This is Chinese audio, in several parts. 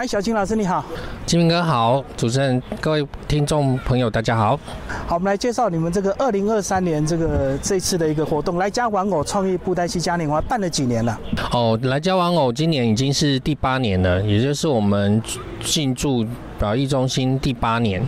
哎，小青老师你好，金明哥好，主持人各位听众朋友大家好。好，我们来介绍你们这个二零二三年这个这次的一个活动，来家玩偶创意布袋戏嘉年华办了几年了？哦，来家玩偶今年已经是第八年了，也就是我们进驻。表艺中心第八年，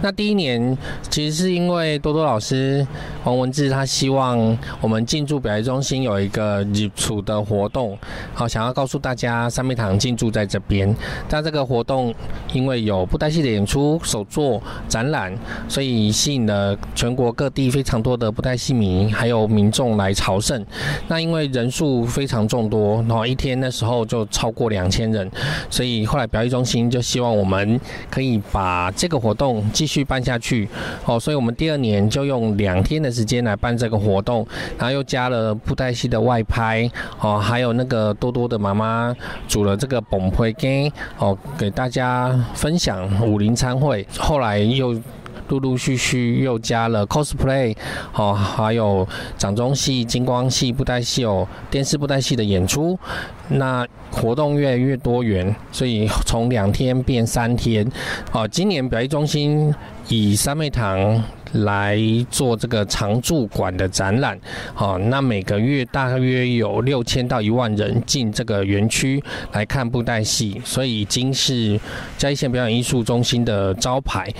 那第一年其实是因为多多老师黄文志他希望我们进驻表艺中心有一个日出的活动，好想要告诉大家三妹堂进驻在这边。但这个活动因为有布袋戏的演出、手作展览，所以吸引了全国各地非常多的布袋戏迷还有民众来朝圣。那因为人数非常众多，然后一天那时候就超过两千人，所以后来表演中心就希望我们。可以把这个活动继续办下去，哦，所以我们第二年就用两天的时间来办这个活动，然后又加了布袋戏的外拍，哦，还有那个多多的妈妈煮了这个崩灰羹，哦，给大家分享武林餐会，后来又。陆陆续续又加了 cosplay，哦，还有掌中戏、金光戏、布袋戏哦，电视布袋戏的演出，那活动越来越多元，所以从两天变三天，哦，今年表演中心以三妹堂来做这个常驻馆的展览，哦，那每个月大约有六千到一万人进这个园区来看布袋戏，所以已经是嘉义县表演艺术中心的招牌。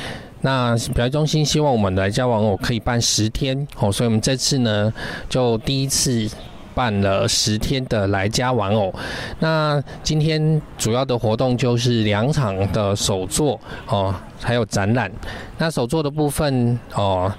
那表演中心希望我们来家玩偶可以办十天哦，所以我们这次呢就第一次办了十天的来家玩偶。那今天主要的活动就是两场的手作哦，还有展览。那手作的部分哦，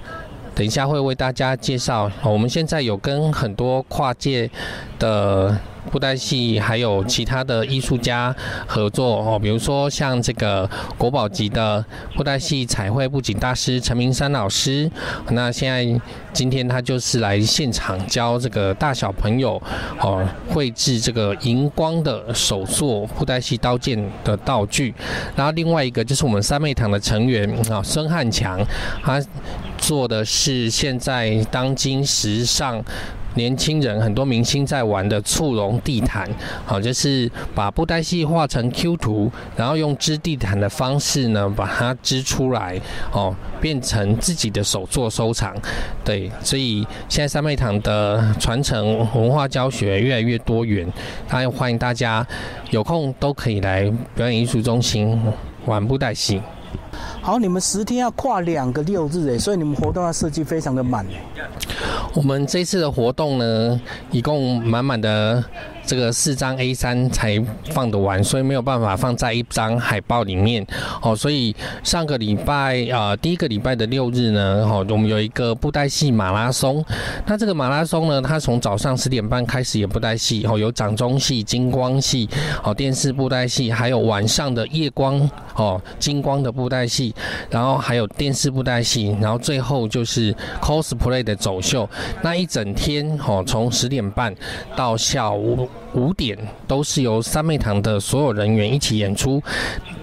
等一下会为大家介绍。我们现在有跟很多跨界的。布袋戏还有其他的艺术家合作哦，比如说像这个国宝级的布袋戏彩绘布景大师陈明山老师，那现在今天他就是来现场教这个大小朋友哦绘制这个荧光的手作布袋戏刀剑的道具，然后另外一个就是我们三妹堂的成员啊孙汉强，他做的是现在当今时尚。年轻人很多明星在玩的簇绒地毯，好，就是把布袋戏画成 Q 图，然后用织地毯的方式呢，把它织出来，哦，变成自己的手作收藏。对，所以现在三妹堂的传承文化教学越来越多元，当然欢迎大家有空都可以来表演艺术中心玩布袋戏。好，你们十天要跨两个六日诶，所以你们活动要设计非常的满我们这次的活动呢，一共满满的。这个四张 A 三才放得完，所以没有办法放在一张海报里面哦。所以上个礼拜啊，第一个礼拜的六日呢，哦，我们有一个布袋戏马拉松。那这个马拉松呢，它从早上十点半开始演布袋戏，哦，有掌中戏、金光戏，哦，电视布袋戏，还有晚上的夜光，哦，金光的布袋戏，然后还有电视布袋戏，然后最后就是 cosplay 的走秀。那一整天，哦，从十点半到下午。五点都是由三妹堂的所有人员一起演出。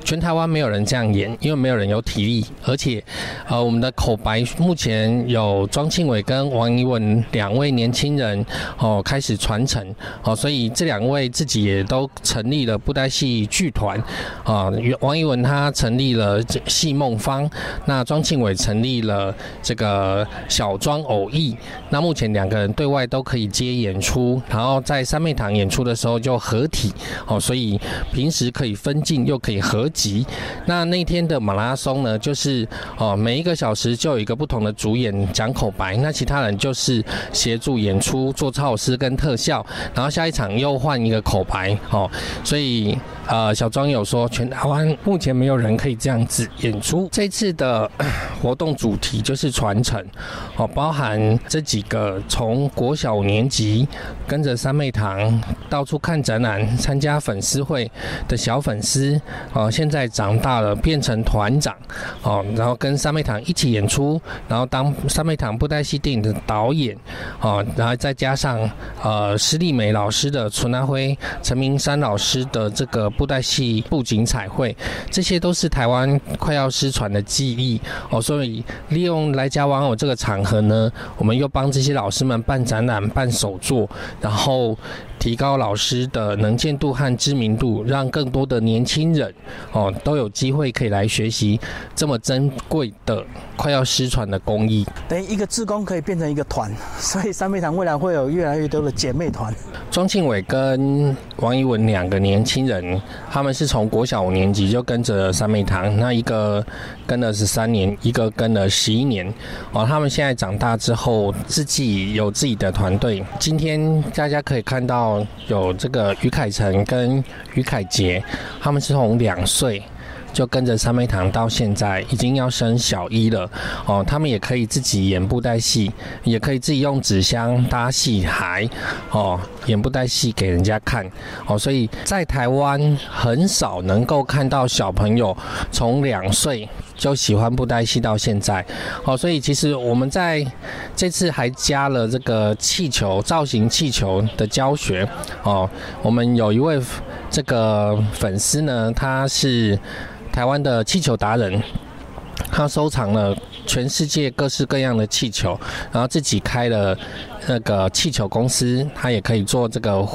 全台湾没有人这样演，因为没有人有体力，而且，呃，我们的口白目前有庄庆伟跟王一文两位年轻人哦开始传承哦，所以这两位自己也都成立了布袋戏剧团啊。王一文他成立了戏梦方，那庄庆伟成立了这个小庄偶艺。那目前两个人对外都可以接演出，然后在三妹堂演出出的时候就合体哦，所以平时可以分镜又可以合。集那那天的马拉松呢，就是哦，每一个小时就有一个不同的主演讲口白，那其他人就是协助演出做操师跟特效，然后下一场又换一个口白哦，所以呃，小庄有说，全台湾目前没有人可以这样子演出。这次的活动主题就是传承哦，包含这几个从国小年级跟着三妹堂到处看展览、参加粉丝会的小粉丝哦，现在长大了，变成团长，哦，然后跟三妹堂一起演出，然后当三妹堂布袋戏电影的导演，哦，然后再加上呃施丽美老师的纯阿辉、陈明山老师的这个布袋戏布景彩绘，这些都是台湾快要失传的记忆，哦，所以利用来家玩偶这个场合呢，我们又帮这些老师们办展览、办手作，然后提高老师的能见度和知名度，让更多的年轻人哦都有机会可以来学习这么珍贵的、快要失传的工艺。等于一个志工可以变成一个团，所以三妹堂未来会有越来越多的姐妹团。庄庆伟跟王一文两个年轻人，他们是从国小五年级就跟着三妹堂，那一个跟了十三年，一个跟了十一年。哦，他们现在长大之后，自己有自己的团队。今天大家可以看到有这个于凯成跟于凯杰，他们是从两岁。就跟着三妹堂到现在已经要升小一了哦，他们也可以自己演布袋戏，也可以自己用纸箱搭戏台哦，演布袋戏给人家看哦，所以在台湾很少能够看到小朋友从两岁就喜欢布袋戏到现在哦，所以其实我们在这次还加了这个气球造型气球的教学哦，我们有一位这个粉丝呢，他是。台湾的气球达人，他收藏了全世界各式各样的气球，然后自己开了那个气球公司，他也可以做这个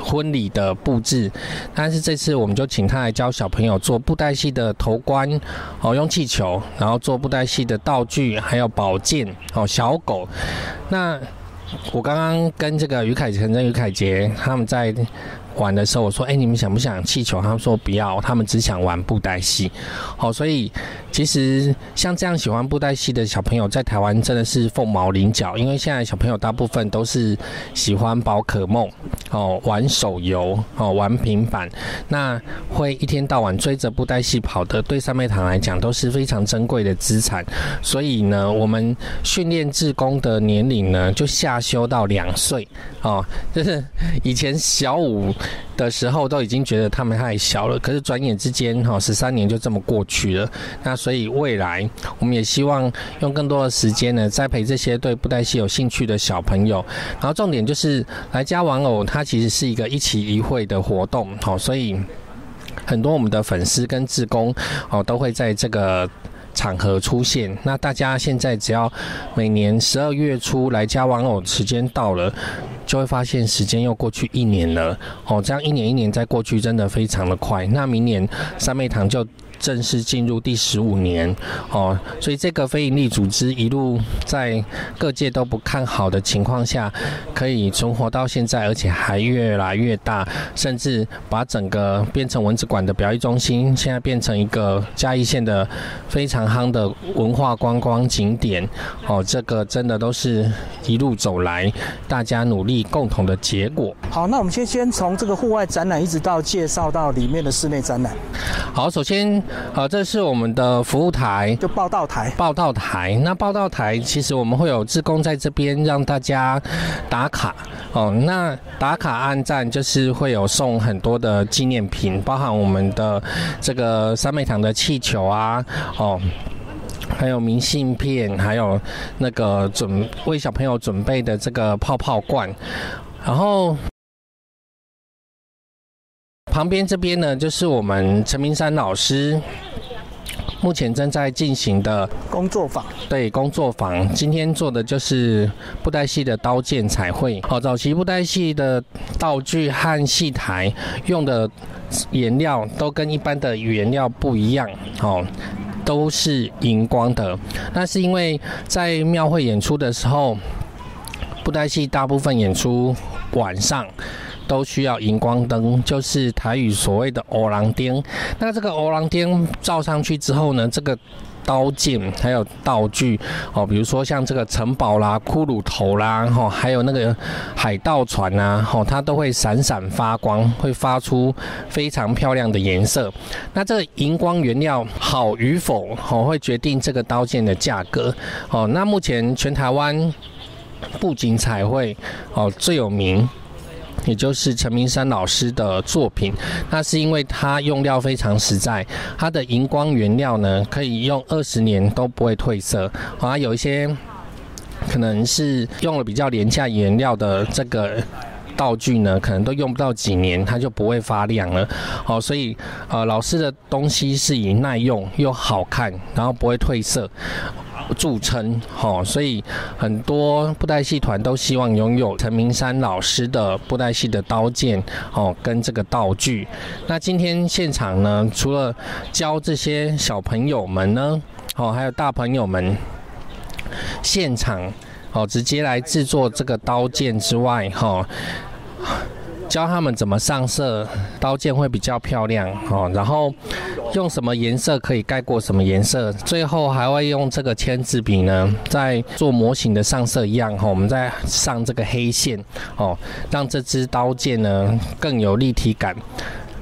婚礼的布置。但是这次我们就请他来教小朋友做布袋戏的头冠，哦，用气球，然后做布袋戏的道具，还有宝剑，哦，小狗。那我刚刚跟这个于凯成跟于凯杰他们在。玩的时候，我说：“哎，你们想不想气球？”他们说：“不要，他们只想玩布袋戏。”好，所以其实像这样喜欢布袋戏的小朋友，在台湾真的是凤毛麟角。因为现在小朋友大部分都是喜欢宝可梦哦，玩手游哦，玩平板，那会一天到晚追着布袋戏跑的，对三妹堂来讲都是非常珍贵的资产。所以呢，我们训练志工的年龄呢，就下修到两岁哦，就是以前小五。的时候都已经觉得他们太小了，可是转眼之间哈，十三年就这么过去了。那所以未来我们也希望用更多的时间呢，栽培这些对布袋戏有兴趣的小朋友。然后重点就是来家玩偶，它其实是一个一期一会的活动，好，所以很多我们的粉丝跟志工哦都会在这个场合出现。那大家现在只要每年十二月初来家玩偶，时间到了。就会发现时间又过去一年了哦，这样一年一年在过去，真的非常的快。那明年三妹堂就。正式进入第十五年哦，所以这个非营利组织一路在各界都不看好的情况下，可以存活到现在，而且还越来越大，甚至把整个变成蚊子馆的表演中心，现在变成一个嘉义县的非常夯的文化观光景点哦，这个真的都是一路走来大家努力共同的结果。好，那我们先先从这个户外展览一直到介绍到里面的室内展览。好，首先。好，这是我们的服务台，就报道台。报道台，那报道台其实我们会有志工在这边让大家打卡哦。那打卡按站就是会有送很多的纪念品，包含我们的这个三妹堂的气球啊，哦，还有明信片，还有那个准为小朋友准备的这个泡泡罐，然后。旁边这边呢，就是我们陈明山老师目前正在进行的工作坊。对，工作坊今天做的就是布袋戏的刀剑彩绘。哦，早期布袋戏的道具和戏台用的颜料都跟一般的原料不一样，哦，都是荧光的。那是因为在庙会演出的时候，布袋戏大部分演出晚上。都需要荧光灯，就是台语所谓的“欧郎丁”。那这个“欧郎丁”照上去之后呢，这个刀剑还有道具哦，比如说像这个城堡啦、骷髅头啦，哈，还有那个海盗船啊，哈，它都会闪闪发光，会发出非常漂亮的颜色。那这个荧光原料好与否，哦，会决定这个刀剑的价格。哦，那目前全台湾布景彩绘哦最有名。也就是陈明山老师的作品，那是因为他用料非常实在，它的荧光原料呢可以用二十年都不会褪色，啊，有一些可能是用了比较廉价原料的这个道具呢，可能都用不到几年，它就不会发亮了，好，所以呃老师的东西是以耐用又好看，然后不会褪色。著称，哦，所以很多布袋戏团都希望拥有陈明山老师的布袋戏的刀剑，哦，跟这个道具。那今天现场呢，除了教这些小朋友们呢，哦，还有大朋友们，现场哦，直接来制作这个刀剑之外，哈。教他们怎么上色，刀剑会比较漂亮哦。然后用什么颜色可以盖过什么颜色，最后还会用这个签字笔呢，在做模型的上色一样哈。我们在上这个黑线哦，让这支刀剑呢更有立体感。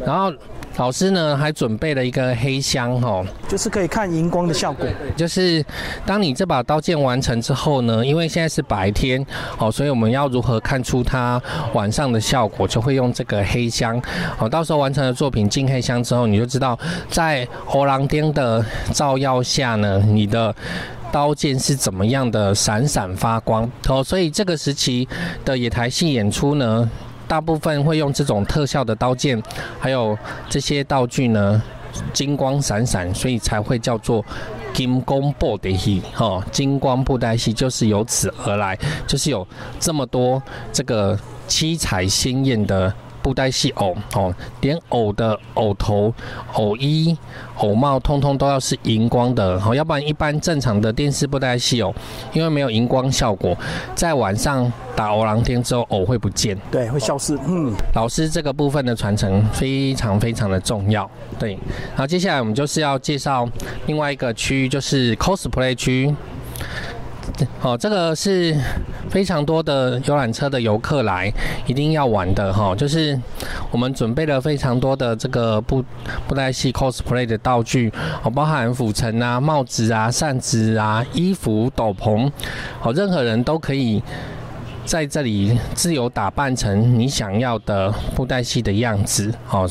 然后。老师呢还准备了一个黑箱哈，就是可以看荧光的效果。就是当你这把刀剑完成之后呢，因为现在是白天哦，所以我们要如何看出它晚上的效果，就会用这个黑箱哦。到时候完成了作品进黑箱之后，你就知道在欧朗丁的照耀下呢，你的刀剑是怎么样的闪闪发光哦。所以这个时期的野台戏演出呢。大部分会用这种特效的刀剑，还有这些道具呢，金光闪闪，所以才会叫做金光布袋戏。哈，金光布袋戏就是由此而来，就是有这么多这个七彩鲜艳的。布袋戏偶哦，连偶的偶头、偶衣、偶帽，通通都要是荧光的哦，要不然一般正常的电视布袋戏偶，因为没有荧光效果，在晚上打偶狼天之后，偶会不见，对，会消失。嗯，老师这个部分的传承非常非常的重要。对，然后接下来我们就是要介绍另外一个区域，就是 cosplay 区。哦，这个是非常多的游览车的游客来一定要玩的哈，就是我们准备了非常多的这个布布袋戏 cosplay 的道具，哦，包含辅城啊、帽子啊、扇子啊、衣服、斗篷，好，任何人都可以。在这里自由打扮成你想要的布袋戏的样子哦，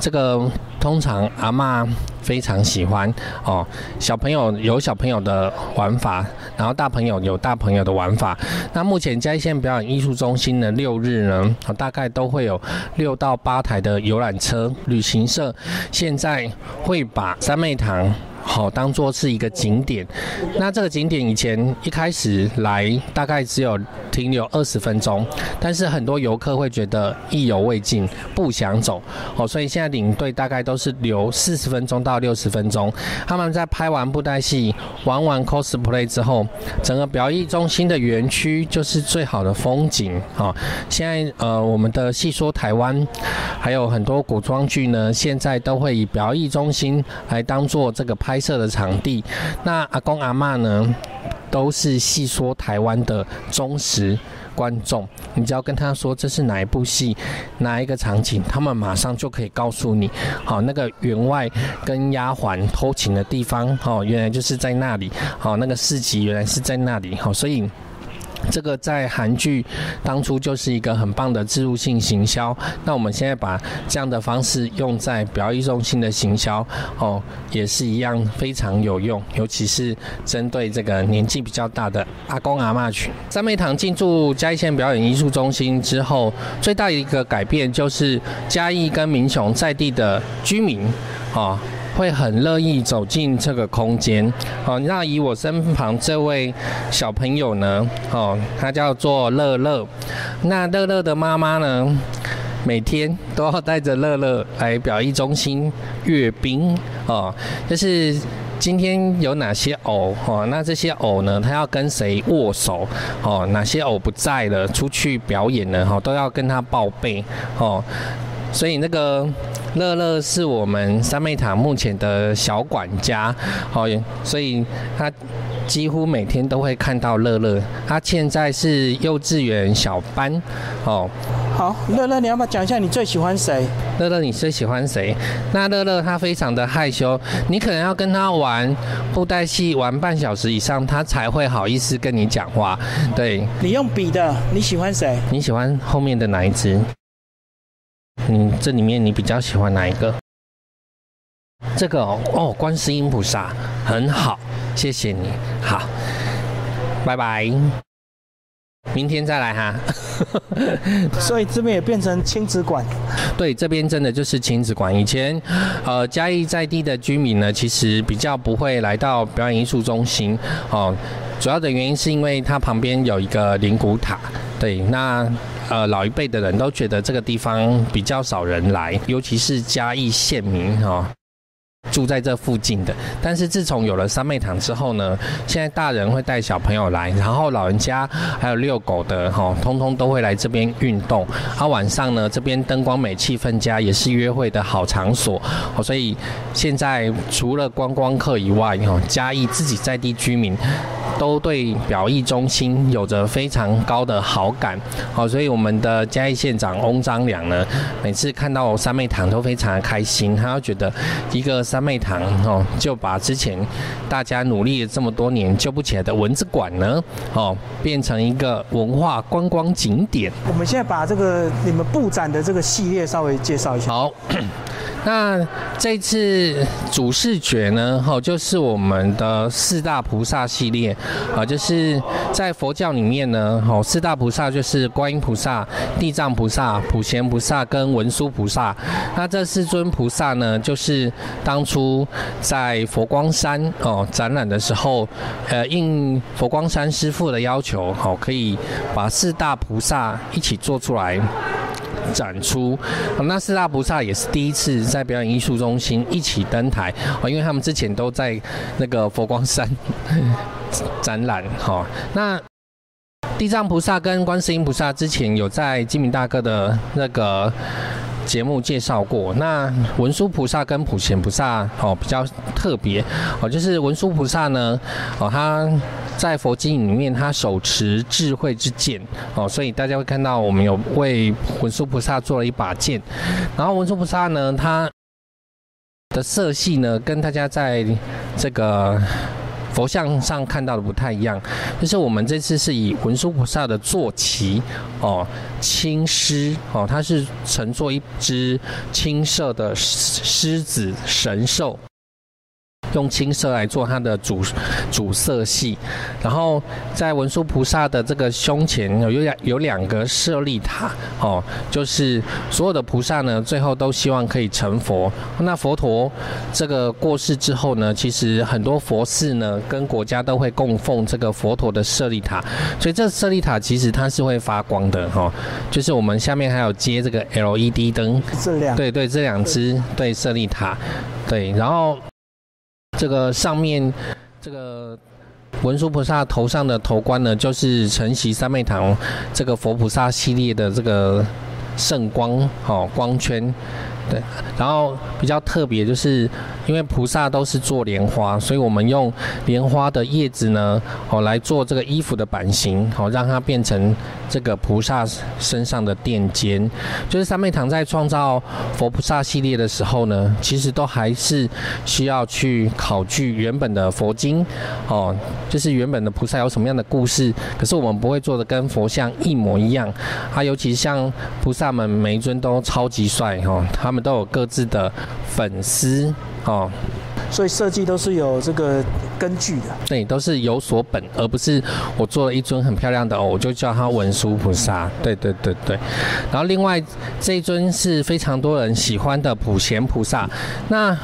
这个通常阿妈非常喜欢哦。小朋友有小朋友的玩法，然后大朋友有大朋友的玩法。那目前嘉义县表演艺术中心的六日呢，大概都会有六到八台的游览车旅行社，现在会把三妹堂。好，当做是一个景点。那这个景点以前一开始来大概只有停留二十分钟，但是很多游客会觉得意犹未尽，不想走。哦，所以现在领队大概都是留四十分钟到六十分钟。他们在拍完布袋戏、玩完 cosplay 之后，整个表艺中心的园区就是最好的风景。哦，现在呃，我们的戏说台湾还有很多古装剧呢，现在都会以表艺中心来当做这个拍。拍摄的场地，那阿公阿妈呢，都是戏说台湾的忠实观众。你只要跟他说这是哪一部戏，哪一个场景，他们马上就可以告诉你。好，那个员外跟丫鬟偷情的地方，哦，原来就是在那里。好，那个市集原来是在那里。好，所以。这个在韩剧当初就是一个很棒的植入性行销，那我们现在把这样的方式用在表演中心的行销，哦，也是一样非常有用，尤其是针对这个年纪比较大的阿公阿妈群。三妹堂进驻嘉义县表演艺术中心之后，最大一个改变就是嘉义跟民雄在地的居民，啊。会很乐意走进这个空间，哦，那以我身旁这位小朋友呢，哦，他叫做乐乐，那乐乐的妈妈呢，每天都要带着乐乐来表艺中心阅兵，哦，就是今天有哪些偶，哦，那这些偶呢，他要跟谁握手，哦，哪些偶不在了，出去表演了，哈，都要跟他报备，哦，所以那个。乐乐是我们三妹塔目前的小管家，哦，所以他几乎每天都会看到乐乐。他现在是幼稚园小班，哦。好，乐乐，你要不要讲一下你最喜欢谁？乐乐，你最喜欢谁？那乐乐他非常的害羞，你可能要跟他玩布袋戏玩半小时以上，他才会好意思跟你讲话。对，你用笔的，你喜欢谁？你喜欢后面的哪一只？你这里面你比较喜欢哪一个？这个哦，哦，观世音菩萨很好，谢谢你，好，拜拜。明天再来哈。所以这边也变成亲子馆。对，这边真的就是亲子馆。以前，呃，嘉义在地的居民呢，其实比较不会来到表演艺术中心哦。主要的原因是因为它旁边有一个灵骨塔。对，那呃老一辈的人都觉得这个地方比较少人来，尤其是嘉义县民哈。住在这附近的，但是自从有了三妹堂之后呢，现在大人会带小朋友来，然后老人家还有遛狗的哈，通通都会来这边运动。啊，晚上呢，这边灯光美，气氛佳，也是约会的好场所。所以现在除了观光客以外，哈，嘉义自己在地居民都对表意中心有着非常高的好感。好，所以我们的嘉义县长翁章良呢，每次看到三妹堂都非常的开心，他觉得一个。三妹堂哦，就把之前大家努力了这么多年救不起来的蚊子馆呢，哦，变成一个文化观光景点。我们现在把这个你们布展的这个系列稍微介绍一下。好。那这次主视觉呢，哈，就是我们的四大菩萨系列，啊，就是在佛教里面呢，哈，四大菩萨就是观音菩萨、地藏菩萨、普贤菩萨跟文殊菩萨。那这四尊菩萨呢，就是当初在佛光山哦展览的时候，呃，应佛光山师傅的要求，好，可以把四大菩萨一起做出来。展出，那四大菩萨也是第一次在表演艺术中心一起登台哦，因为他们之前都在那个佛光山 展览哈。那地藏菩萨跟观世音菩萨之前有在金明大哥的那个。节目介绍过，那文殊菩萨跟普贤菩萨哦比较特别哦，就是文殊菩萨呢哦他在佛经里面他手持智慧之剑哦，所以大家会看到我们有为文殊菩萨做了一把剑，然后文殊菩萨呢他的色系呢跟大家在这个。佛像上看到的不太一样，就是我们这次是以文殊菩萨的坐骑哦，青狮哦，它是乘坐一只青色的狮子神兽。用青色来做它的主主色系，然后在文殊菩萨的这个胸前有有两有两个舍利塔哦，就是所有的菩萨呢，最后都希望可以成佛。那佛陀这个过世之后呢，其实很多佛寺呢跟国家都会供奉这个佛陀的舍利塔，所以这舍利塔其实它是会发光的哈，就是我们下面还有接这个 LED 灯，这两对对这两只对舍利塔对，然后。这个上面，这个文殊菩萨头上的头冠呢，就是承袭三昧堂这个佛菩萨系列的这个圣光哦光圈。对，然后比较特别，就是因为菩萨都是做莲花，所以我们用莲花的叶子呢，哦来做这个衣服的版型，好让它变成这个菩萨身上的垫肩。就是三昧堂在创造佛菩萨系列的时候呢，其实都还是需要去考据原本的佛经，哦，就是原本的菩萨有什么样的故事。可是我们不会做的跟佛像一模一样，啊，尤其像菩萨们每一尊都超级帅，哦，他们们。们都有各自的粉丝哦，所以设计都是有这个根据的。对，都是有所本，而不是我做了一尊很漂亮的哦，我就叫它文殊菩萨。对对对对。然后另外这一尊是非常多人喜欢的普贤菩萨。那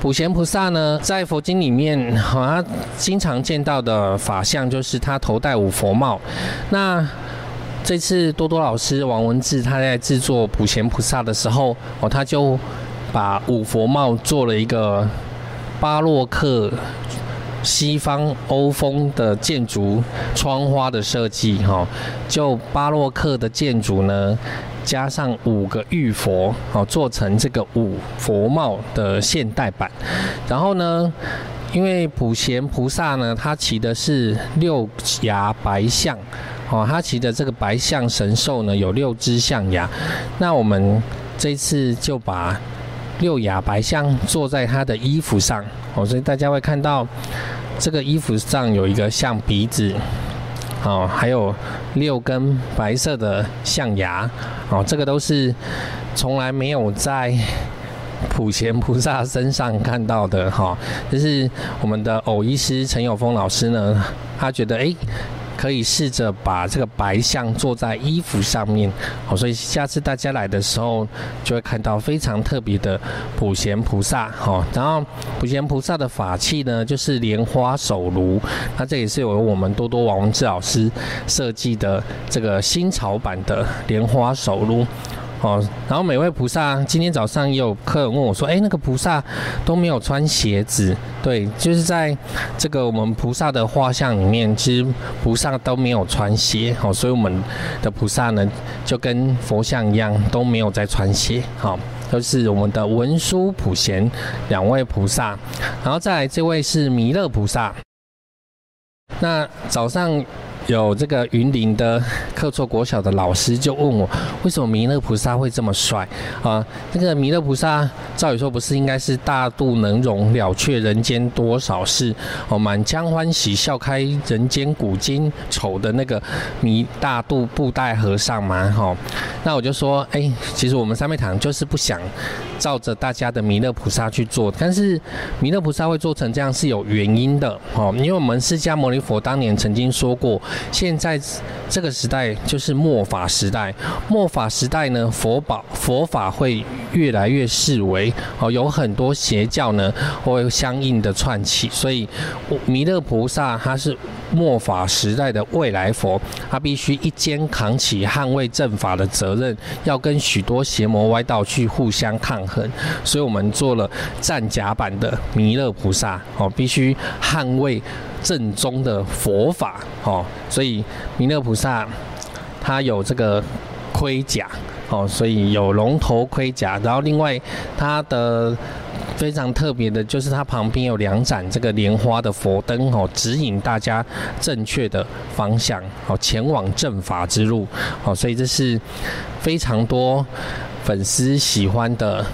普贤菩萨呢，在佛经里面，好像经常见到的法相就是他头戴五佛帽。那这次多多老师王文志他在制作普贤菩萨的时候，哦，他就把五佛帽做了一个巴洛克西方欧风的建筑窗花的设计，哈，就巴洛克的建筑呢，加上五个玉佛，哦，做成这个五佛帽的现代版。然后呢，因为普贤菩萨呢，他骑的是六牙白象。哦，他骑的这个白象神兽呢，有六只象牙。那我们这次就把六牙白象坐在他的衣服上，哦，所以大家会看到这个衣服上有一个象鼻子，哦，还有六根白色的象牙，哦，这个都是从来没有在普贤菩萨身上看到的，哈。就是我们的偶医师陈友峰老师呢，他觉得，哎。可以试着把这个白象做在衣服上面，好，所以下次大家来的时候就会看到非常特别的普贤菩萨，好，然后普贤菩萨的法器呢就是莲花手炉，那这也是由我们多多王文志老师设计的这个新潮版的莲花手炉。哦，然后每位菩萨，今天早上也有客人问我说：“哎，那个菩萨都没有穿鞋子。”对，就是在这个我们菩萨的画像里面，其实菩萨都没有穿鞋。好，所以我们的菩萨呢，就跟佛像一样都没有在穿鞋。好，都是我们的文殊普贤两位菩萨，然后再来这位是弥勒菩萨。那早上。有这个云林的客座国小的老师就问我，为什么弥勒菩萨会这么帅啊？那个弥勒菩萨，照理说不是应该是大肚能容，了却人间多少事，哦，满腔欢喜笑开人间古今丑的那个弥大肚布袋和尚吗？哈，那我就说，哎，其实我们三昧堂就是不想照着大家的弥勒菩萨去做，但是弥勒菩萨会做成这样是有原因的，哦，因为我们释迦牟尼佛当年曾经说过。现在这个时代就是末法时代，末法时代呢，佛宝佛法会越来越式微哦，有很多邪教呢会相应的串起，所以弥勒菩萨他是末法时代的未来佛，他必须一肩扛起捍卫正法的责任，要跟许多邪魔歪道去互相抗衡，所以我们做了战甲版的弥勒菩萨哦，必须捍卫。正宗的佛法，哦，所以弥勒菩萨他有这个盔甲，哦，所以有龙头盔甲，然后另外他的非常特别的就是它旁边有两盏这个莲花的佛灯，哦，指引大家正确的方向，哦，前往正法之路，哦，所以这是非常多粉丝喜欢的。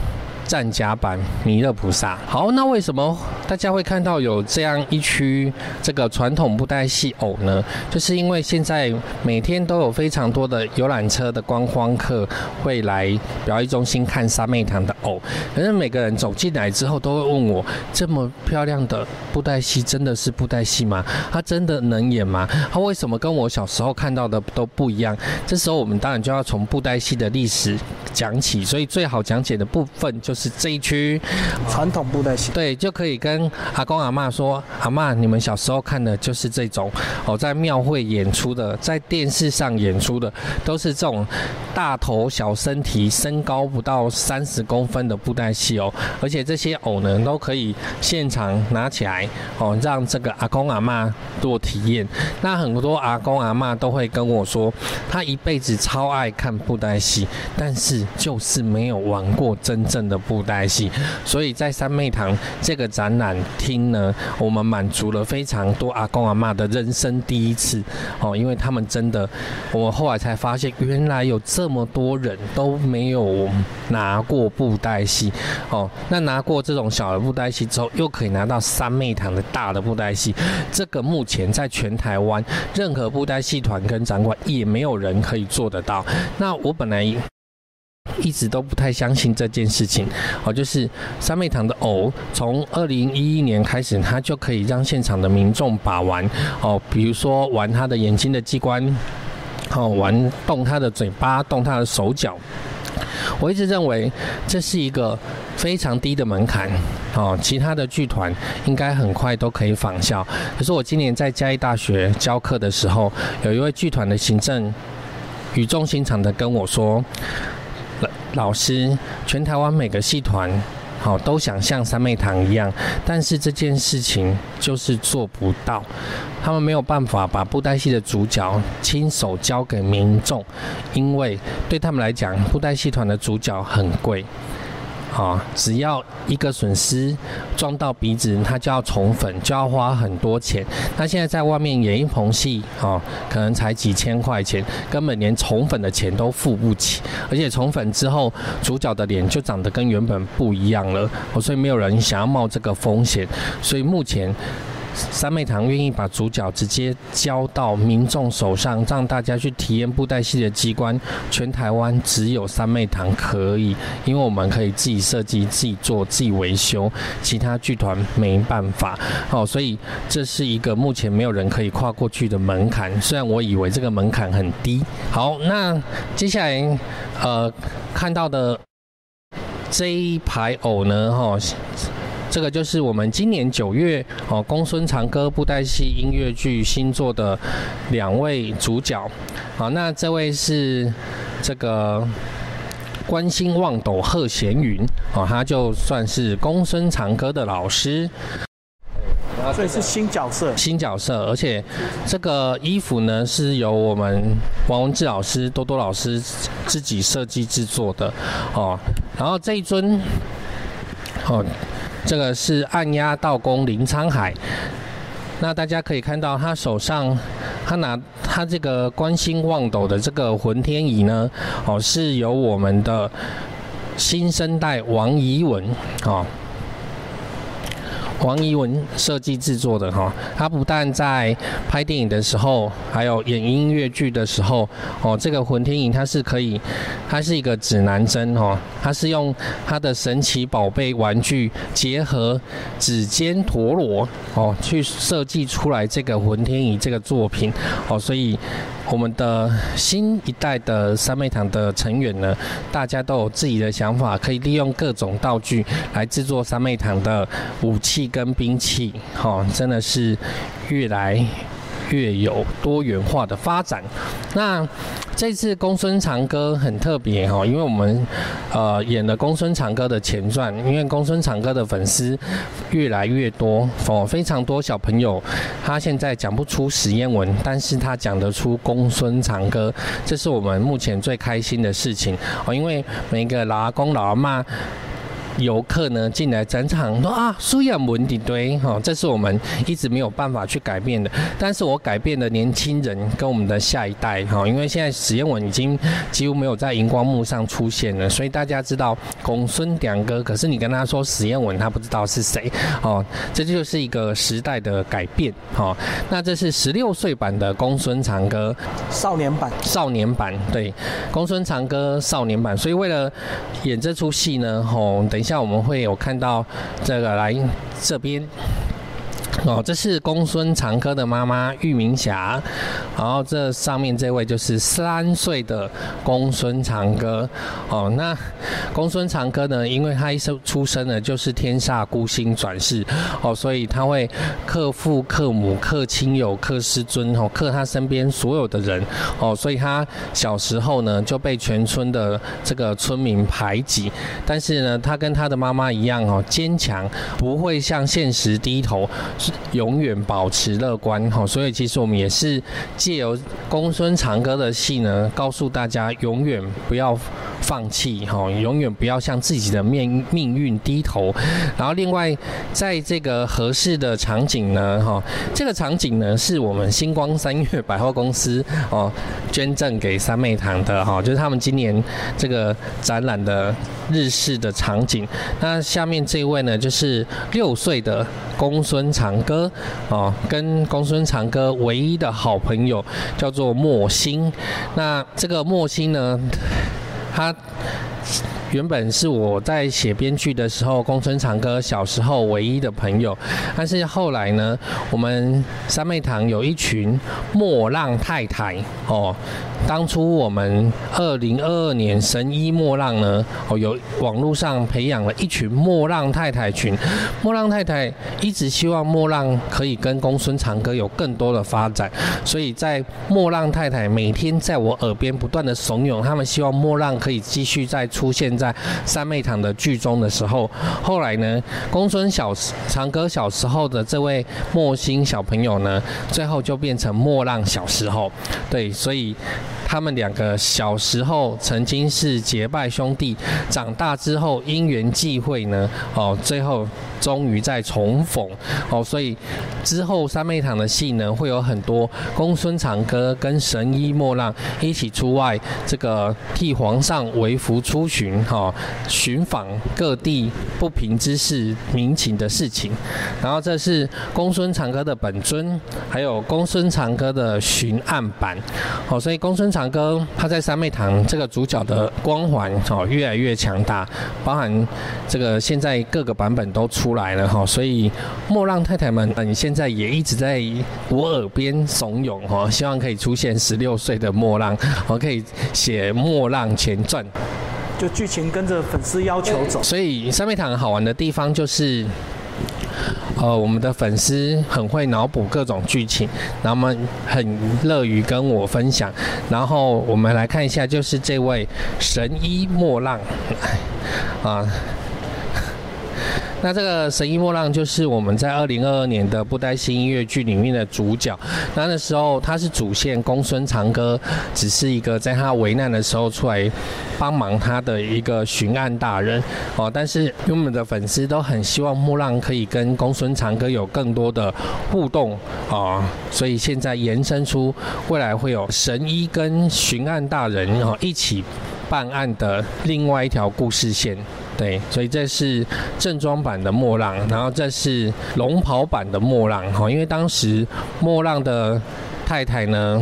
战甲版弥勒菩萨。好，那为什么大家会看到有这样一区这个传统布袋戏偶呢？就是因为现在每天都有非常多的游览车的观光客会来表演中心看三妹堂的偶，可是每个人走进来之后都会问我：这么漂亮的布袋戏真的是布袋戏吗？它真的能演吗？它为什么跟我小时候看到的都不一样？这时候我们当然就要从布袋戏的历史讲起，所以最好讲解的部分就。是这一区传统布袋戏，对，就可以跟阿公阿妈说：“阿妈，你们小时候看的就是这种哦，在庙会演出的，在电视上演出的，都是这种大头小身体、身高不到三十公分的布袋戏哦。而且这些偶呢，都可以现场拿起来哦，让这个阿公阿妈做体验。那很多阿公阿妈都会跟我说，他一辈子超爱看布袋戏，但是就是没有玩过真正的。布袋戏，所以在三妹堂这个展览厅呢，我们满足了非常多阿公阿妈的人生第一次哦，因为他们真的，我后来才发现，原来有这么多人都没有拿过布袋戏哦。那拿过这种小的布袋戏之后，又可以拿到三妹堂的大的布袋戏，这个目前在全台湾任何布袋戏团跟展馆也没有人可以做得到。那我本来。一直都不太相信这件事情，哦，就是三妹堂的偶，从二零一一年开始，它就可以让现场的民众把玩，哦，比如说玩他的眼睛的机关，哦，玩动他的嘴巴，动他的手脚。我一直认为这是一个非常低的门槛，哦，其他的剧团应该很快都可以仿效。可是我今年在嘉义大学教课的时候，有一位剧团的行政语重心长的跟我说。老师，全台湾每个戏团，好都想像三妹堂一样，但是这件事情就是做不到。他们没有办法把布袋戏的主角亲手交给民众，因为对他们来讲，布袋戏团的主角很贵。啊，只要一个损失撞到鼻子，他就要重粉，就要花很多钱。那现在在外面演一棚戏，啊，可能才几千块钱，根本连重粉的钱都付不起。而且重粉之后，主角的脸就长得跟原本不一样了，所以没有人想要冒这个风险。所以目前三妹堂愿意把主角直接交到民众手上，让大家去体验布袋戏的机关，全台湾只有三妹堂可以，因为我们可以自己设计、自己做、自己维修，其他剧团没办法。哦，所以这是一个目前没有人可以跨过去的门槛。虽然我以为这个门槛很低。好，那接下来呃看到的这一排偶呢，哈。这个就是我们今年九月哦，公孙长歌布袋戏音乐剧新作的两位主角。好，那这位是这个关心望斗贺贤云哦，他就算是公孙长歌的老师。所以是新角色，新角色，而且这个衣服呢是由我们王文志老师、多多老师自己设计制作的哦。然后这一尊哦。这个是按压道工林沧海，那大家可以看到他手上，他拿他这个观星望斗的这个浑天仪呢，哦，是由我们的新生代王怡文，哦。王怡文设计制作的哈，他不但在拍电影的时候，还有演音乐剧的时候，哦，这个混天影它是可以，它是一个指南针哈，它是用它的神奇宝贝玩具结合指尖陀螺哦，去设计出来这个混天影这个作品哦，所以。我们的新一代的三妹堂的成员呢，大家都有自己的想法，可以利用各种道具来制作三妹堂的武器跟兵器，哈，真的是越来。越有多元化的发展。那这次公孙长歌很特别哈，因为我们呃演了公孙长歌的前传，因为公孙长歌的粉丝越来越多哦，非常多小朋友，他现在讲不出实验文，但是他讲得出公孙长歌，这是我们目前最开心的事情哦，因为每个老阿公老阿妈。游客呢进来展场说啊，苏亚文底堆哈，这是我们一直没有办法去改变的。但是我改变了年轻人跟我们的下一代哈，因为现在史艳文已经几乎没有在荧光幕上出现了，所以大家知道公孙两哥，可是你跟他说史艳文，他不知道是谁哦，这就是一个时代的改变哈。那这是十六岁版的公孙长歌，少年版，少年版对，公孙长歌少年版。所以为了演这出戏呢，吼等。等下我们会有看到这个来这边。哦，这是公孙长歌的妈妈玉明霞，然后这上面这位就是三岁的公孙长歌。哦，那公孙长歌呢，因为他一生出生呢就是天煞孤星转世，哦，所以他会克父克母克亲友克师尊哦，克他身边所有的人哦，所以他小时候呢就被全村的这个村民排挤，但是呢，他跟他的妈妈一样哦，坚强，不会向现实低头。永远保持乐观哈，所以其实我们也是借由公孙长歌的戏呢，告诉大家永远不要放弃哈，永远不要向自己的命命运低头。然后另外在这个合适的场景呢哈，这个场景呢是我们星光三月百货公司哦捐赠给三妹堂的哈，就是他们今年这个展览的日式的场景。那下面这位呢就是六岁的公孙长。长歌啊，跟公孙长歌唯一的好朋友叫做莫心。那这个莫心呢，他。原本是我在写编剧的时候，公孙长歌小时候唯一的朋友，但是后来呢，我们三妹堂有一群莫浪太太哦。当初我们二零二二年神医莫浪呢，哦，有网络上培养了一群莫浪太太群。莫浪太太一直希望莫浪可以跟公孙长歌有更多的发展，所以在莫浪太太每天在我耳边不断的怂恿，他们希望莫浪可以继续再出现。在三妹堂的剧中的时候，后来呢，公孙小长歌小时候的这位莫心小朋友呢，最后就变成莫浪小时候，对，所以。他们两个小时候曾经是结拜兄弟，长大之后因缘际会呢，哦，最后终于再重逢，哦，所以之后三妹堂的戏呢，会有很多公孙长歌跟神医莫浪一起出外，这个替皇上为福出巡，哈，寻访各地不平之事、民情的事情。然后这是公孙长歌的本尊，还有公孙长歌的巡案版，哦，所以公孙长歌他在三妹堂这个主角的光环哦越来越强大，包含这个现在各个版本都出来了哈，所以莫浪太太们，你现在也一直在我耳边怂恿哈，希望可以出现十六岁的莫浪，我可以写莫浪前传，就剧情跟着粉丝要求走。所以三妹堂好玩的地方就是。呃，我们的粉丝很会脑补各种剧情，那么很乐于跟我分享。然后我们来看一下，就是这位神医莫浪啊。那这个神医莫浪就是我们在二零二二年的布袋戏音乐剧里面的主角。那那时候他是主线，公孙长歌只是一个在他危难的时候出来帮忙他的一个巡案大人哦。但是我们的粉丝都很希望莫浪可以跟公孙长歌有更多的互动啊，所以现在延伸出未来会有神医跟巡案大人哦一起办案的另外一条故事线。对，所以这是正装版的莫浪，然后这是龙袍版的莫浪哈，因为当时莫浪的太太呢，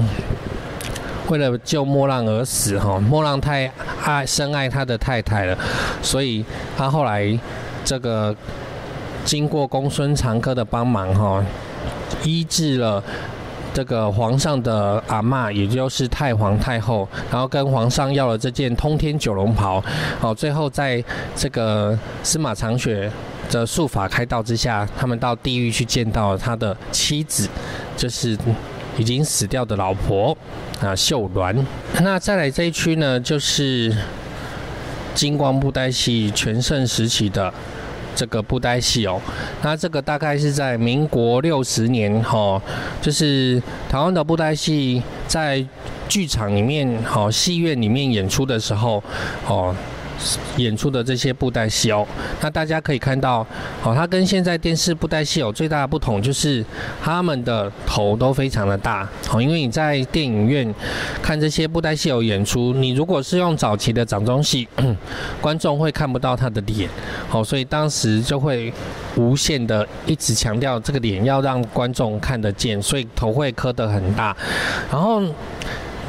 为了救莫浪而死哈，莫浪太爱深爱他的太太了，所以他后来这个经过公孙长歌的帮忙哈，医治了。这个皇上的阿妈，也就是太皇太后，然后跟皇上要了这件通天九龙袍，好，最后在这个司马长雪的术法开道之下，他们到地狱去见到了他的妻子，就是已经死掉的老婆啊秀鸾。那再来这一区呢，就是金光布袋戏全盛时期的。这个布袋戏哦，那这个大概是在民国六十年哈，就是台湾的布袋戏在剧场里面、好戏院里面演出的时候哦。演出的这些布袋戏哦，那大家可以看到，哦，它跟现在电视布袋戏有最大的不同就是他们的头都非常的大，哦，因为你在电影院看这些布袋戏有演出，你如果是用早期的掌中戏，观众会看不到他的脸，哦，所以当时就会无限的一直强调这个脸要让观众看得见，所以头会磕得很大，然后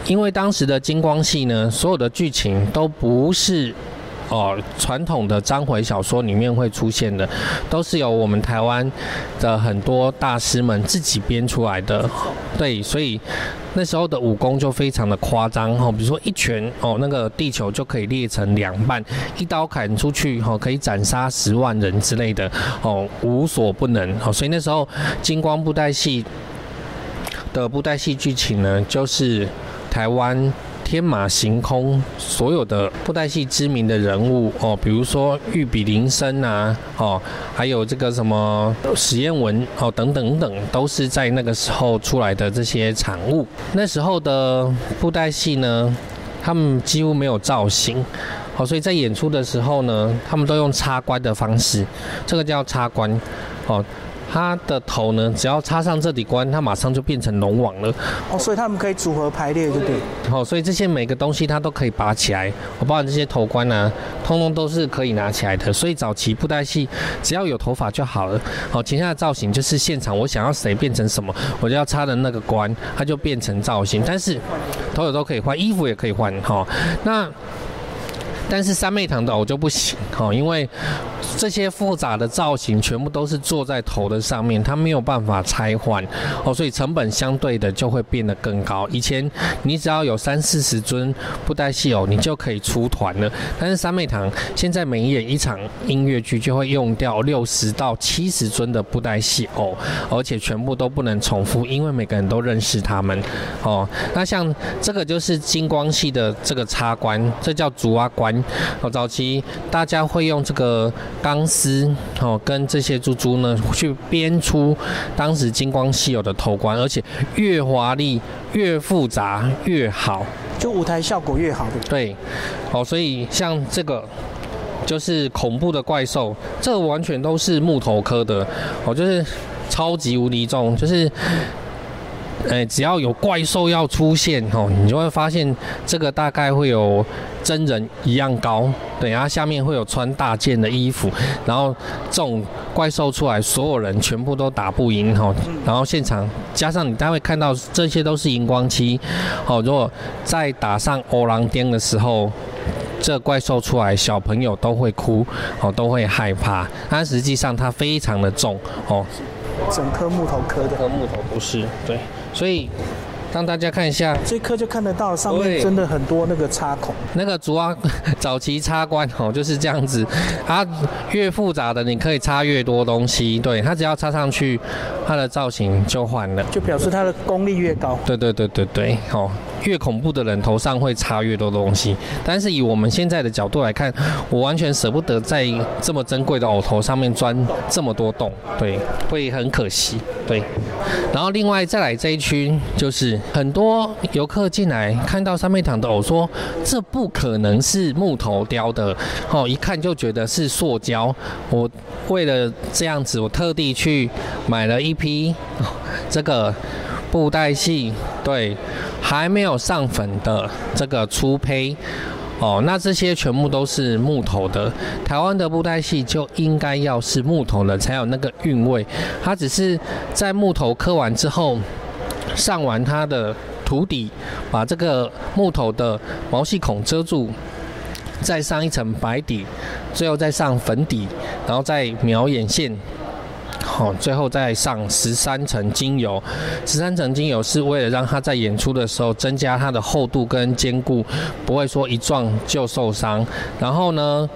因为当时的金光戏呢，所有的剧情都不是。哦，传统的章回小说里面会出现的，都是由我们台湾的很多大师们自己编出来的。对，所以那时候的武功就非常的夸张哦，比如说一拳哦，那个地球就可以裂成两半；一刀砍出去哦，可以斩杀十万人之类的哦，无所不能哦。所以那时候金光布袋戏的布袋戏剧情呢，就是台湾。天马行空，所有的布袋戏知名的人物哦，比如说玉比林森啊，哦，还有这个什么史艳文哦，等等等，都是在那个时候出来的这些产物。那时候的布袋戏呢，他们几乎没有造型，哦，所以在演出的时候呢，他们都用插关的方式，这个叫插关，哦。它的头呢，只要插上这底关，它马上就变成龙王了。哦，所以他们可以组合排列，对不对？好，所以这些每个东西它都可以拔起来。我包含这些头冠呢，通通都是可以拿起来的。所以早期布袋戏只要有头发就好了。好，其他的造型就是现场我想要谁变成什么，我就要插的那个关，它就变成造型。但是头有都可以换，衣服也可以换。哈，那。但是三妹堂的偶就不行哈，因为这些复杂的造型全部都是坐在头的上面，它没有办法拆换哦，所以成本相对的就会变得更高。以前你只要有三四十尊布袋戏偶，你就可以出团了。但是三妹堂现在每演一场音乐剧就会用掉六十到七十尊的布袋戏偶，而且全部都不能重复，因为每个人都认识他们哦。那像这个就是金光系的这个插关，这叫竹啊关。哦，早期大家会用这个钢丝哦，跟这些珠珠呢，去编出当时金光稀有的头冠，而且越华丽、越复杂越好。就舞台效果越好的。对，哦，所以像这个就是恐怖的怪兽，这完全都是木头科的，哦，就是超级无敌重，就是。哎，只要有怪兽要出现哦，你就会发现这个大概会有真人一样高，对，然后下面会有穿大件的衣服，然后这种怪兽出来，所有人全部都打不赢哈。然后现场加上你待会看到这些都是荧光漆，哦，如果再打上欧狼颠的时候，这怪兽出来，小朋友都会哭哦，都会害怕。但实际上它非常的重哦，整颗木头刻的，颗木头不是对。所以，让大家看一下这颗就看得到，上面真的很多那个插孔。那个主要 早期插关哦就是这样子，它越复杂的你可以插越多东西，对，它只要插上去，它的造型就换了，就表示它的功力越高。对对对对对，好。越恐怖的人头上会插越多东西，但是以我们现在的角度来看，我完全舍不得在这么珍贵的偶头上面钻这么多洞，对，会很可惜，对。然后另外再来这一区，就是很多游客进来看到三面堂的偶，说这不可能是木头雕的，哦，一看就觉得是塑胶。我为了这样子，我特地去买了一批这个布袋戏，对。还没有上粉的这个粗胚哦，那这些全部都是木头的。台湾的布袋戏就应该要是木头的，才有那个韵味。它只是在木头刻完之后，上完它的土底，把这个木头的毛细孔遮住，再上一层白底，最后再上粉底，然后再描眼线。好，最后再上十三层精油，十三层精油是为了让它在演出的时候增加它的厚度跟坚固，不会说一撞就受伤。然后呢？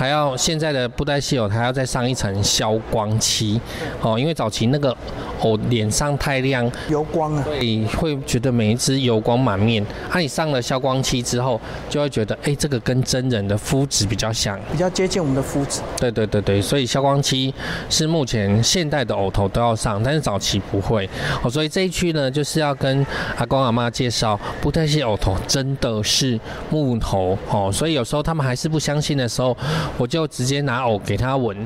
还要现在的布袋戏偶还要再上一层消光漆，哦，因为早期那个偶脸上太亮，油光啊，会会觉得每一只油光满面。啊，你上了消光漆之后，就会觉得，哎，这个跟真人的肤质比较像，比较接近我们的肤质。对对对对，所以消光漆是目前现代的偶头都要上，但是早期不会。哦，所以这一区呢，就是要跟阿公阿妈介绍，布袋戏偶头真的是木头哦，所以有时候他们还是不相信的时候。我就直接拿藕给它闻，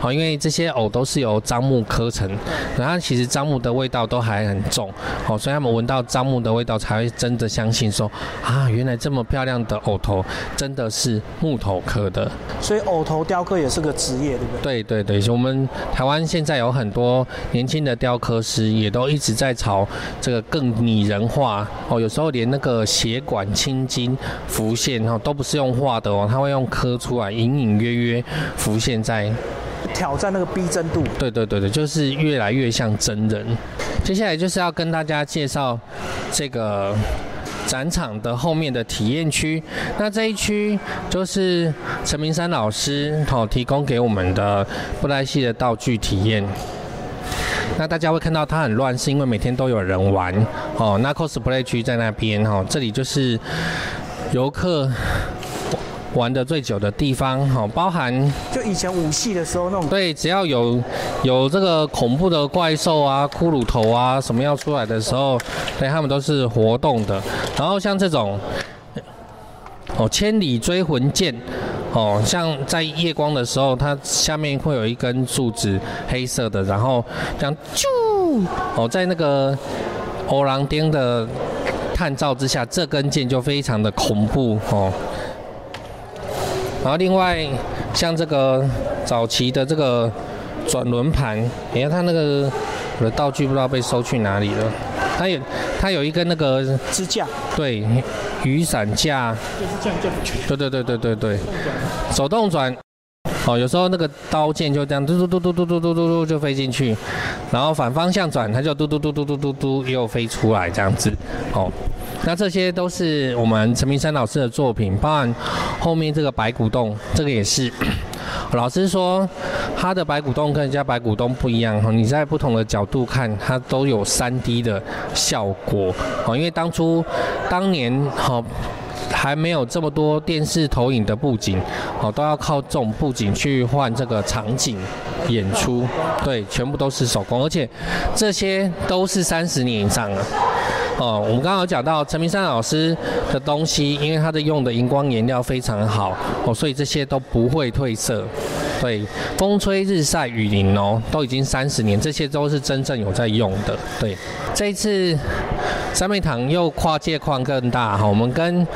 好，因为这些藕都是由樟木刻成，然后其实樟木的味道都还很重，好，所以他们闻到樟木的味道才会真的相信说，啊，原来这么漂亮的藕头真的是木头刻的。所以藕头雕刻也是个职业，对不对？对对对，我们台湾现在有很多年轻的雕刻师，也都一直在朝这个更拟人化哦，有时候连那个血管、青筋、浮现哦，都不是用画的哦，它会用刻出来，隐隐。约约浮现在挑战那个逼真度，对对对对，就是越来越像真人。接下来就是要跟大家介绍这个展场的后面的体验区。那这一区就是陈明山老师哦提供给我们的布袋戏的道具体验。那大家会看到它很乱，是因为每天都有人玩哦。那 cosplay 区在那边哦，这里就是游客。玩的最久的地方，哈，包含就以前武戏的时候那种。对，只要有有这个恐怖的怪兽啊、骷髅头啊什么要出来的时候，对，他们都是活动的。然后像这种，哦，千里追魂剑，哦，像在夜光的时候，它下面会有一根柱子，黑色的，然后这样啾，哦，在那个欧郎丁的探照之下，这根剑就非常的恐怖，哦。然后另外像这个早期的这个转轮盘，你看它那个我的道具不知道被收去哪里了。它有它有一个那个支架，对，雨伞架。就是这样就。对对对对对对。手动转。哦，有时候那个刀剑就这样嘟嘟嘟嘟嘟嘟嘟嘟嘟就飞进去，然后反方向转，它就嘟嘟嘟嘟嘟嘟嘟又飞出来这样子。哦。那这些都是我们陈明山老师的作品，包含后面这个白骨洞，这个也是。老师说他的白骨洞跟人家白骨洞不一样哈，你在不同的角度看，它都有三 D 的效果。哦，因为当初当年哈还没有这么多电视投影的布景，哦都要靠这种布景去换这个场景演出，对，全部都是手工，而且这些都是三十年以上了。哦，我们刚刚有讲到陈明山老师的东西，因为他的用的荧光颜料非常好哦，所以这些都不会褪色。对，风吹日晒雨淋哦，都已经三十年，这些都是真正有在用的。对，这一次三妹堂又跨界框更大哈，我们跟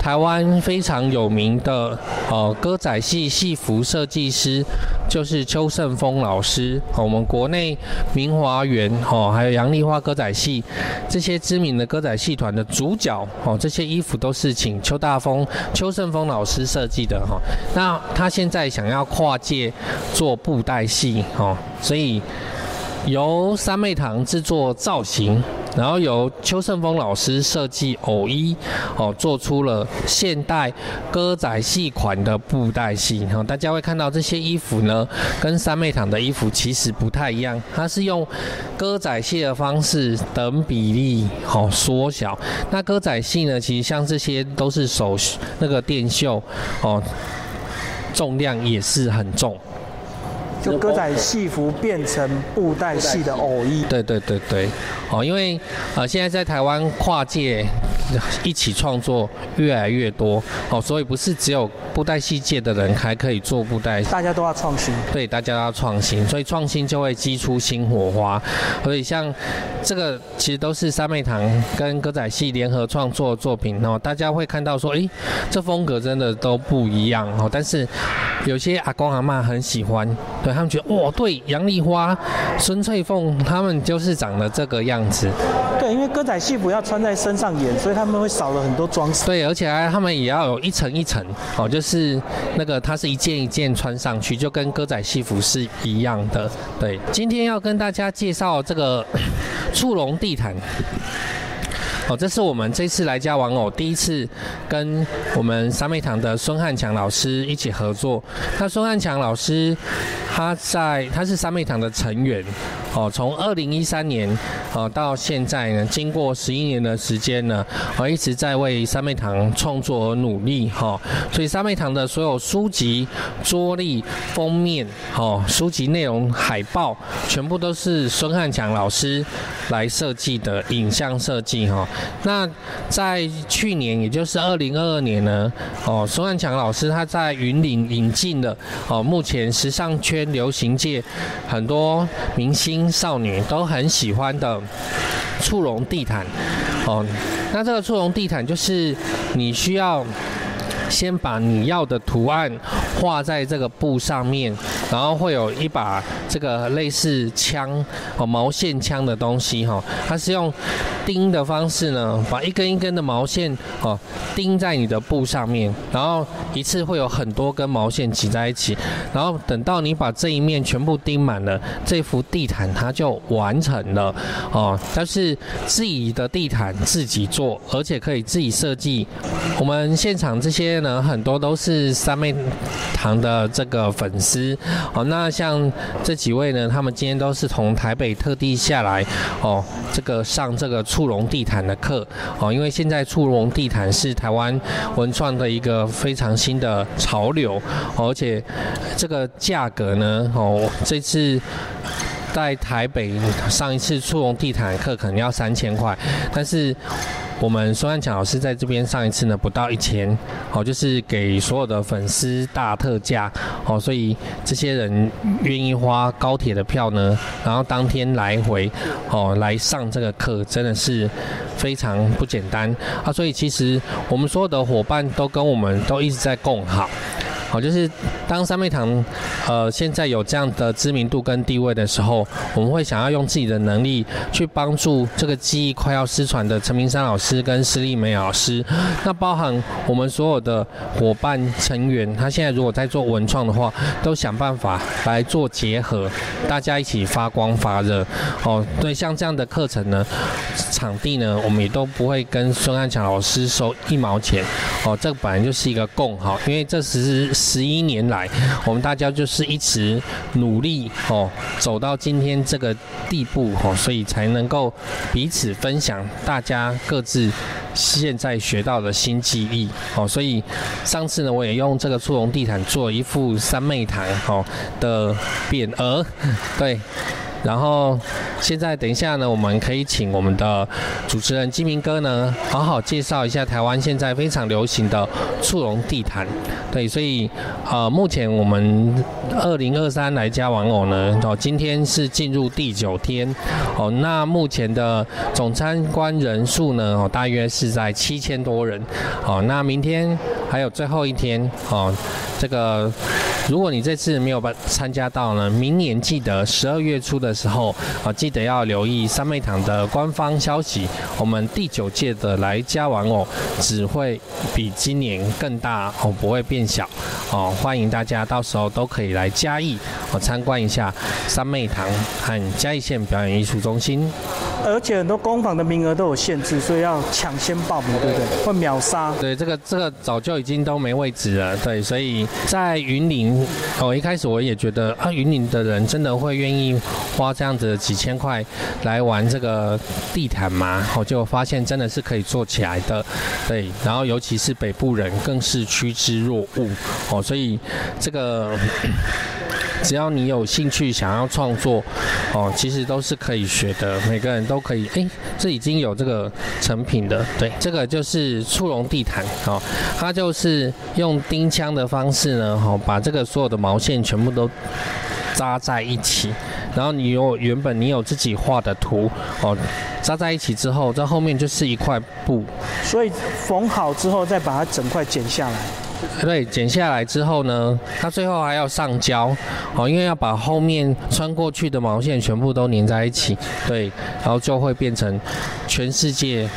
台湾非常有名的哦歌仔戏戏服设计师。就是邱胜峰老师，我们国内明华园哦，还有杨丽花歌仔戏这些知名的歌仔戏团的主角哦，这些衣服都是请邱大峰、邱胜峰老师设计的哈。那他现在想要跨界做布袋戏哦，所以由三妹堂制作造型。然后由邱胜峰老师设计偶衣，哦，做出了现代歌仔戏款的布袋戏。哈，大家会看到这些衣服呢，跟三妹堂的衣服其实不太一样，它是用歌仔戏的方式等比例，好缩小。那歌仔戏呢，其实像这些都是手那个电绣，哦，重量也是很重。就歌仔戏服变成布袋戏的偶衣。对对对对，哦，因为呃现在在台湾跨界一起创作越来越多，哦，所以不是只有布袋戏界的人还可以做布袋，大家都要创新。对，大家要创新，所以创新就会激出新火花。所以像这个其实都是三妹堂跟歌仔戏联合创作的作品，哦，大家会看到说，哎，这风格真的都不一样哦，但是有些阿公阿妈很喜欢。对他们觉得哇，对，杨丽花、孙翠凤他们就是长得这个样子。对，因为歌仔戏不要穿在身上演，所以他们会少了很多装饰。对，而且还他们也要有一层一层哦，就是是那个它是一件一件穿上去，就跟歌仔戏服是一样的。对，今天要跟大家介绍这个 触龙地毯。哦，这是我们这次来家玩偶第一次跟我们三妹堂的孙汉强老师一起合作。那孙汉强老师他在他是三妹堂的成员。哦，从二零一三年哦到现在呢，经过十一年的时间呢，我一直在为三妹堂创作而努力哈。所以三妹堂的所有书籍、桌历、封面、哦书籍内容、海报，全部都是孙汉强老师来设计的影像设计哈。那在去年，也就是二零二二年呢，哦孙万强老师他在云岭引进了哦目前时尚圈流行界很多明星。少女都很喜欢的触绒地毯哦，那这个触绒地毯就是你需要先把你要的图案画在这个布上面，然后会有一把这个类似枪哦毛线枪的东西哈，它是用。钉的方式呢，把一根一根的毛线哦钉在你的布上面，然后一次会有很多根毛线挤在一起，然后等到你把这一面全部钉满了，这幅地毯它就完成了哦。但是自己的地毯自己做，而且可以自己设计。我们现场这些呢，很多都是三妹堂的这个粉丝哦。那像这几位呢，他们今天都是从台北特地下来哦，这个上这个。触龙地毯的课哦，因为现在触龙地毯是台湾文创的一个非常新的潮流，而且这个价格呢哦，这次在台北上一次触龙地毯课可能要三千块，但是。我们孙汉强老师在这边上一次呢不到一千，好，就是给所有的粉丝大特价，好，所以这些人愿意花高铁的票呢，然后当天来回，哦，来上这个课，真的是非常不简单啊！所以其实我们所有的伙伴都跟我们都一直在共好。好，就是当三妹堂，呃，现在有这样的知名度跟地位的时候，我们会想要用自己的能力去帮助这个技艺快要失传的陈明山老师跟施丽梅老师。那包含我们所有的伙伴成员，他现在如果在做文创的话，都想办法来做结合，大家一起发光发热。哦，对，像这样的课程呢，场地呢，我们也都不会跟孙汉强老师收一毛钱。哦，这本来就是一个共好，因为这十。十一年来，我们大家就是一直努力哦，走到今天这个地步哦，所以才能够彼此分享大家各自现在学到的新技艺哦。所以上次呢，我也用这个速绒地毯做一副三妹堂哦的匾额，对。然后现在等一下呢，我们可以请我们的主持人金明哥呢，好好介绍一下台湾现在非常流行的速溶地毯。对，所以呃，目前我们二零二三来家玩偶呢，哦，今天是进入第九天，哦，那目前的总参观人数呢，哦，大约是在七千多人，哦，那明天还有最后一天，哦，这个。如果你这次没有办参加到呢，明年记得十二月初的时候啊，记得要留意三妹堂的官方消息。我们第九届的来家玩偶只会比今年更大哦，不会变小哦。欢迎大家到时候都可以来嘉义哦参观一下三妹堂和嘉义县表演艺术中心。而且很多工坊的名额都有限制，所以要抢先报名，对不对？会秒杀。对，这个这个早就已经都没位置了。对，所以在云林，哦，一开始我也觉得啊，云林的人真的会愿意花这样子几千块来玩这个地毯吗？我就发现真的是可以做起来的。对，然后尤其是北部人更是趋之若鹜。哦，所以这个。只要你有兴趣想要创作，哦，其实都是可以学的，每个人都可以。哎，这已经有这个成品的，对，这个就是触绒地毯，哦，它就是用钉枪的方式呢，哦，把这个所有的毛线全部都扎在一起，然后你有原本你有自己画的图，哦，扎在一起之后，在后面就是一块布，所以缝好之后再把它整块剪下来。对，剪下来之后呢，它最后还要上胶，哦，因为要把后面穿过去的毛线全部都粘在一起，对，然后就会变成全世界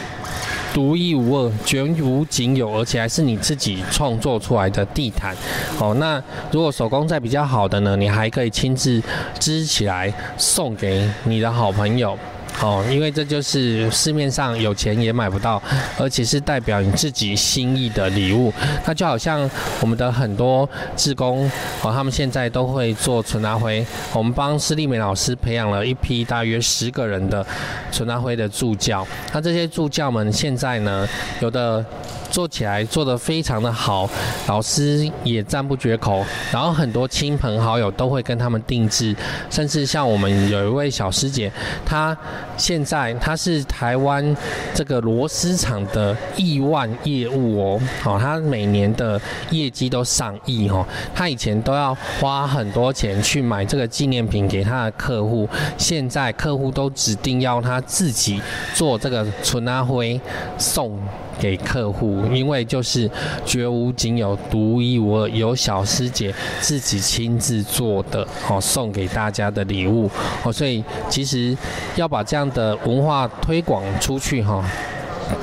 独一无二、绝无仅有，而且还是你自己创作出来的地毯，哦，那如果手工在比较好的呢，你还可以亲自织起来送给你的好朋友。哦，因为这就是市面上有钱也买不到，而且是代表你自己心意的礼物。那就好像我们的很多志工，哦，他们现在都会做存拿灰。我们帮施丽美老师培养了一批大约十个人的存拿灰的助教。那这些助教们现在呢，有的。做起来做得非常的好，老师也赞不绝口。然后很多亲朋好友都会跟他们定制，甚至像我们有一位小师姐，她现在她是台湾这个螺丝厂的亿万业务哦，好，她每年的业绩都上亿哦。她以前都要花很多钱去买这个纪念品给她的客户，现在客户都指定要她自己做这个纯阿灰送。给客户，因为就是绝无仅有、独一无二，有小师姐自己亲自做的哦，送给大家的礼物哦，所以其实要把这样的文化推广出去哈，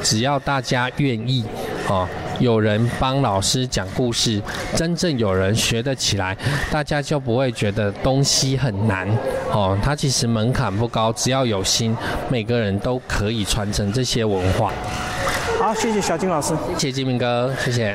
只要大家愿意哦，有人帮老师讲故事，真正有人学得起来，大家就不会觉得东西很难哦。它其实门槛不高，只要有心，每个人都可以传承这些文化。好，谢谢小金老师，谢谢金明哥，谢谢。